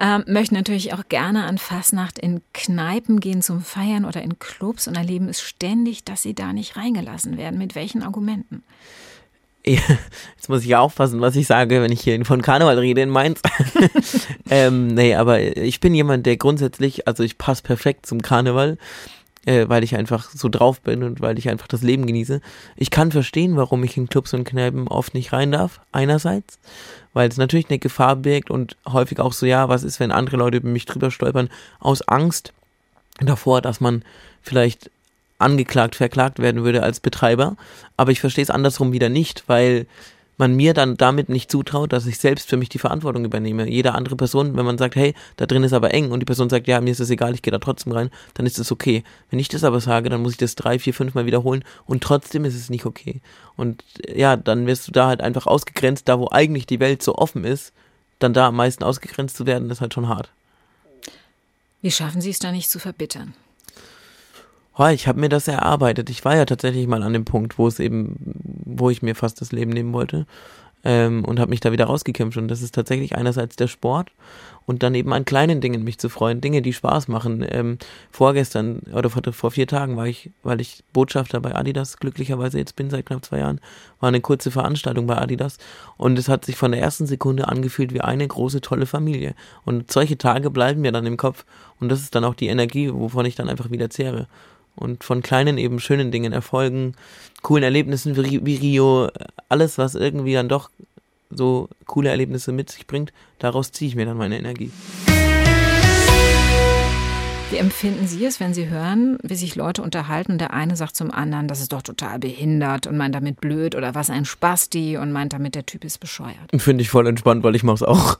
S2: äh, möchten natürlich auch gerne an Fassnacht in Kneipen gehen zum Feiern oder in Clubs und erleben es ständig, dass Sie da nicht reingelassen werden. Mit welchen Argumenten?
S3: Jetzt muss ich aufpassen, was ich sage, wenn ich hier von Karneval rede in Mainz. <laughs> ähm, nee, aber ich bin jemand, der grundsätzlich, also ich passe perfekt zum Karneval, äh, weil ich einfach so drauf bin und weil ich einfach das Leben genieße. Ich kann verstehen, warum ich in Clubs und Kneipen oft nicht rein darf, einerseits, weil es natürlich eine Gefahr birgt und häufig auch so, ja, was ist, wenn andere Leute über mich drüber stolpern, aus Angst davor, dass man vielleicht angeklagt, verklagt werden würde als Betreiber. Aber ich verstehe es andersrum wieder nicht, weil man mir dann damit nicht zutraut, dass ich selbst für mich die Verantwortung übernehme. Jede andere Person, wenn man sagt, hey, da drin ist aber eng und die Person sagt, ja, mir ist das egal, ich gehe da trotzdem rein, dann ist es okay. Wenn ich das aber sage, dann muss ich das drei, vier, fünf Mal wiederholen und trotzdem ist es nicht okay. Und ja, dann wirst du da halt einfach ausgegrenzt, da wo eigentlich die Welt so offen ist, dann da am meisten ausgegrenzt zu werden, ist halt schon hart.
S2: Wie schaffen Sie es da nicht zu verbittern?
S3: Oh, ich habe mir das erarbeitet. Ich war ja tatsächlich mal an dem Punkt, wo es eben, wo ich mir fast das Leben nehmen wollte ähm, und habe mich da wieder rausgekämpft. Und das ist tatsächlich einerseits der Sport und dann eben an kleinen Dingen mich zu freuen, Dinge, die Spaß machen. Ähm, vorgestern oder vor, vor vier Tagen war ich, weil ich Botschafter bei Adidas glücklicherweise jetzt bin seit knapp zwei Jahren, war eine kurze Veranstaltung bei Adidas und es hat sich von der ersten Sekunde angefühlt wie eine große tolle Familie. Und solche Tage bleiben mir dann im Kopf und das ist dann auch die Energie, wovon ich dann einfach wieder zehre und von kleinen eben schönen Dingen, Erfolgen, coolen Erlebnissen wie Rio, alles, was irgendwie dann doch so coole Erlebnisse mit sich bringt, daraus ziehe ich mir dann meine Energie.
S2: Wie empfinden Sie es, wenn Sie hören, wie sich Leute unterhalten und der eine sagt zum anderen, das ist doch total behindert und meint damit blöd oder was ein Spasti und meint damit, der Typ ist bescheuert?
S3: Finde ich voll entspannt, weil ich mache es auch.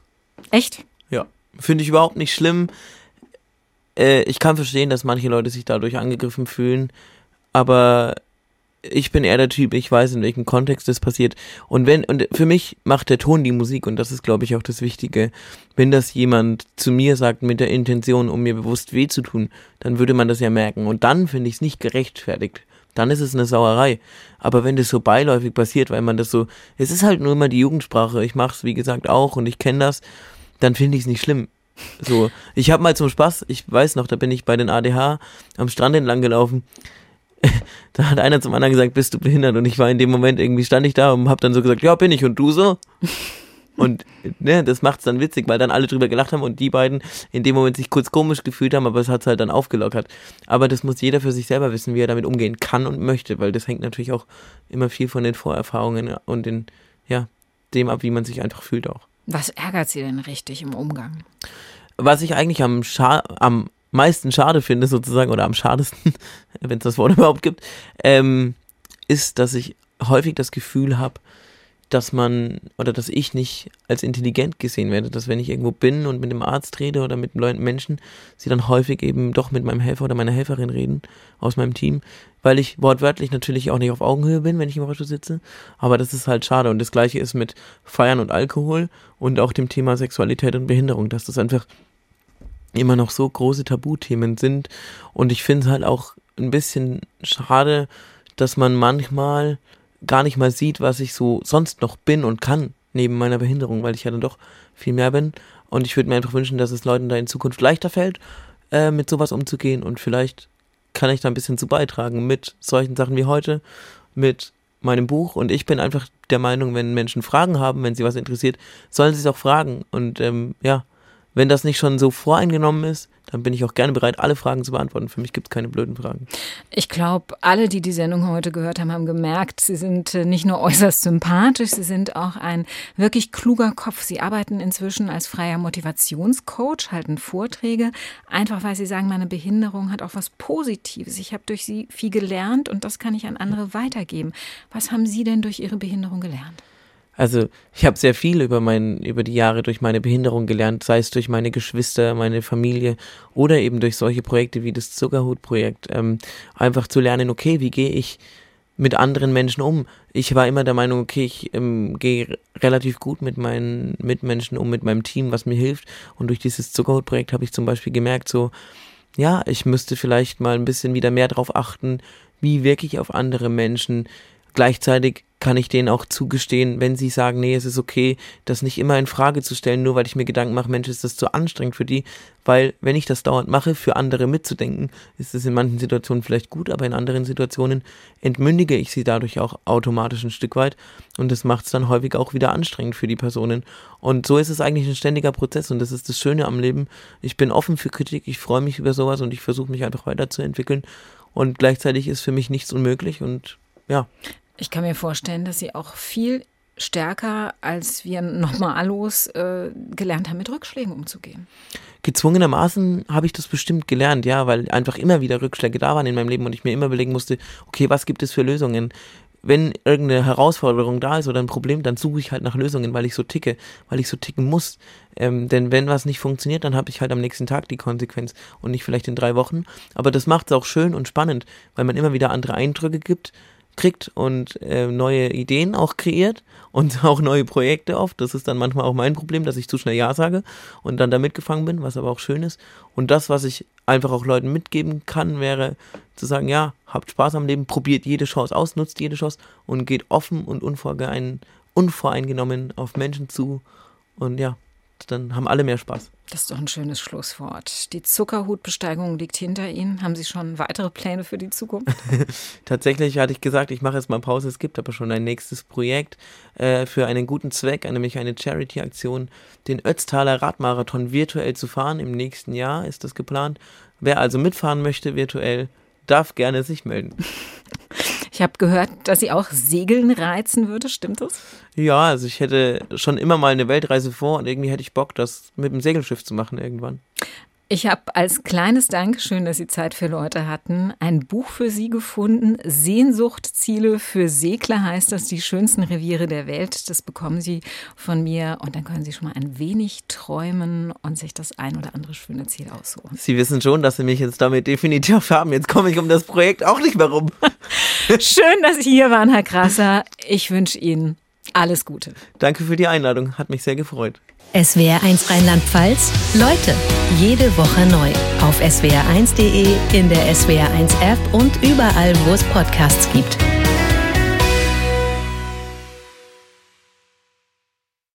S2: Echt?
S3: Ja. Finde ich überhaupt nicht schlimm äh, ich kann verstehen, dass manche Leute sich dadurch angegriffen fühlen, aber ich bin eher der Typ, ich weiß, in welchem Kontext das passiert. Und wenn, und für mich macht der Ton die Musik und das ist, glaube ich, auch das Wichtige. Wenn das jemand zu mir sagt mit der Intention, um mir bewusst weh zu tun, dann würde man das ja merken. Und dann finde ich es nicht gerechtfertigt. Dann ist es eine Sauerei. Aber wenn das so beiläufig passiert, weil man das so, es ist halt nur immer die Jugendsprache. Ich mache es, wie gesagt, auch und ich kenne das, dann finde ich es nicht schlimm. So, ich habe mal zum Spaß, ich weiß noch, da bin ich bei den ADH am Strand entlang gelaufen. <laughs> da hat einer zum anderen gesagt, bist du behindert? Und ich war in dem Moment irgendwie, stand ich da und habe dann so gesagt, ja, bin ich. Und du so? <laughs> Und ne, das macht's dann witzig, weil dann alle drüber gelacht haben und die beiden in dem Moment sich kurz komisch gefühlt haben, aber es hat's halt dann aufgelockert. Aber das muss jeder für sich selber wissen, wie er damit umgehen kann und möchte, weil das hängt natürlich auch immer viel von den Vorerfahrungen und den, ja, dem ab, wie man sich einfach fühlt auch.
S2: Was ärgert Sie denn richtig im Umgang?
S3: Was ich eigentlich am, Scha am meisten schade finde, sozusagen, oder am schadesten, <laughs> wenn es das Wort <laughs> überhaupt gibt, ähm, ist, dass ich häufig das Gefühl habe, dass man oder dass ich nicht als intelligent gesehen werde, dass wenn ich irgendwo bin und mit dem Arzt rede oder mit Leuten, Menschen, sie dann häufig eben doch mit meinem Helfer oder meiner Helferin reden aus meinem Team, weil ich wortwörtlich natürlich auch nicht auf Augenhöhe bin, wenn ich im Auto sitze, aber das ist halt schade. Und das gleiche ist mit Feiern und Alkohol und auch dem Thema Sexualität und Behinderung, dass das einfach immer noch so große Tabuthemen sind. Und ich finde es halt auch ein bisschen schade, dass man manchmal gar nicht mal sieht, was ich so sonst noch bin und kann, neben meiner Behinderung, weil ich ja dann doch viel mehr bin. Und ich würde mir einfach wünschen, dass es Leuten da in Zukunft leichter fällt, äh, mit sowas umzugehen. Und vielleicht kann ich da ein bisschen zu beitragen mit solchen Sachen wie heute. mit meinem Buch und ich bin einfach der Meinung, wenn Menschen Fragen haben, wenn sie was interessiert, sollen sie es auch fragen. Und ähm, ja, wenn das nicht schon so voreingenommen ist, dann bin ich auch gerne bereit, alle Fragen zu beantworten. Für mich gibt es keine blöden Fragen.
S2: Ich glaube, alle, die die Sendung heute gehört haben, haben gemerkt, sie sind äh, nicht nur äußerst sympathisch, sie sind auch ein wirklich kluger Kopf. Sie arbeiten inzwischen als freier Motivationscoach, halten Vorträge, einfach weil sie sagen, meine Behinderung hat auch was Positives. Ich habe durch sie viel gelernt und das kann ich an andere weitergeben. Was haben Sie denn durch Ihre Behinderung gelernt?
S3: Also ich habe sehr viel über mein, über die Jahre durch meine Behinderung gelernt, sei es durch meine Geschwister, meine Familie oder eben durch solche Projekte wie das Zuckerhut-Projekt. Ähm, einfach zu lernen, okay, wie gehe ich mit anderen Menschen um? Ich war immer der Meinung, okay, ich ähm, gehe relativ gut mit meinen Mitmenschen um, mit meinem Team, was mir hilft. Und durch dieses Zuckerhut-Projekt habe ich zum Beispiel gemerkt, so, ja, ich müsste vielleicht mal ein bisschen wieder mehr darauf achten, wie wirklich auf andere Menschen. Gleichzeitig kann ich denen auch zugestehen, wenn sie sagen, nee, es ist okay, das nicht immer in Frage zu stellen, nur weil ich mir Gedanken mache, Mensch, ist das zu anstrengend für die, weil wenn ich das dauernd mache, für andere mitzudenken, ist es in manchen Situationen vielleicht gut, aber in anderen Situationen entmündige ich sie dadurch auch automatisch ein Stück weit und das macht es dann häufig auch wieder anstrengend für die Personen. Und so ist es eigentlich ein ständiger Prozess und das ist das Schöne am Leben. Ich bin offen für Kritik, ich freue mich über sowas und ich versuche mich einfach weiterzuentwickeln und gleichzeitig ist für mich nichts unmöglich und ja.
S2: Ich kann mir vorstellen, dass Sie auch viel stärker als wir Normalos äh, gelernt haben, mit Rückschlägen umzugehen.
S3: Gezwungenermaßen habe ich das bestimmt gelernt, ja, weil einfach immer wieder Rückschläge da waren in meinem Leben und ich mir immer überlegen musste, okay, was gibt es für Lösungen? Wenn irgendeine Herausforderung da ist oder ein Problem, dann suche ich halt nach Lösungen, weil ich so ticke, weil ich so ticken muss. Ähm, denn wenn was nicht funktioniert, dann habe ich halt am nächsten Tag die Konsequenz und nicht vielleicht in drei Wochen. Aber das macht es auch schön und spannend, weil man immer wieder andere Eindrücke gibt kriegt und äh, neue Ideen auch kreiert und <laughs> auch neue Projekte oft. Das ist dann manchmal auch mein Problem, dass ich zu schnell Ja sage und dann da mitgefangen bin, was aber auch schön ist. Und das, was ich einfach auch Leuten mitgeben kann, wäre zu sagen, ja, habt Spaß am Leben, probiert jede Chance aus, nutzt jede Chance und geht offen und unvoreingenommen auf Menschen zu. Und ja, dann haben alle mehr Spaß.
S2: Das ist doch ein schönes Schlusswort. Die Zuckerhutbesteigung liegt hinter Ihnen. Haben Sie schon weitere Pläne für die Zukunft? <laughs>
S3: Tatsächlich hatte ich gesagt, ich mache jetzt mal Pause. Es gibt aber schon ein nächstes Projekt äh, für einen guten Zweck, nämlich eine Charity-Aktion, den Ötztaler Radmarathon virtuell zu fahren. Im nächsten Jahr ist das geplant. Wer also mitfahren möchte virtuell, darf gerne sich melden. <laughs>
S2: Ich habe gehört, dass sie auch Segeln reizen würde. Stimmt das?
S3: Ja, also ich hätte schon immer mal eine Weltreise vor und irgendwie hätte ich Bock, das mit dem Segelschiff zu machen irgendwann.
S2: Ich habe als kleines Dankeschön, dass Sie Zeit für Leute hatten, ein Buch für Sie gefunden. Sehnsuchtziele für Segler heißt das, die schönsten Reviere der Welt. Das bekommen Sie von mir und dann können Sie schon mal ein wenig träumen und sich das ein oder andere schöne Ziel aussuchen.
S3: Sie wissen schon, dass Sie mich jetzt damit definitiv haben. Jetzt komme ich um das Projekt auch nicht mehr rum. <laughs>
S2: Schön, dass Sie hier waren, Herr Krasser. Ich wünsche Ihnen alles Gute.
S3: Danke für die Einladung. Hat mich sehr gefreut.
S1: SWR1 Rheinland-Pfalz. Leute, jede Woche neu. Auf swr1.de, in der SWR1 App und überall, wo es Podcasts gibt.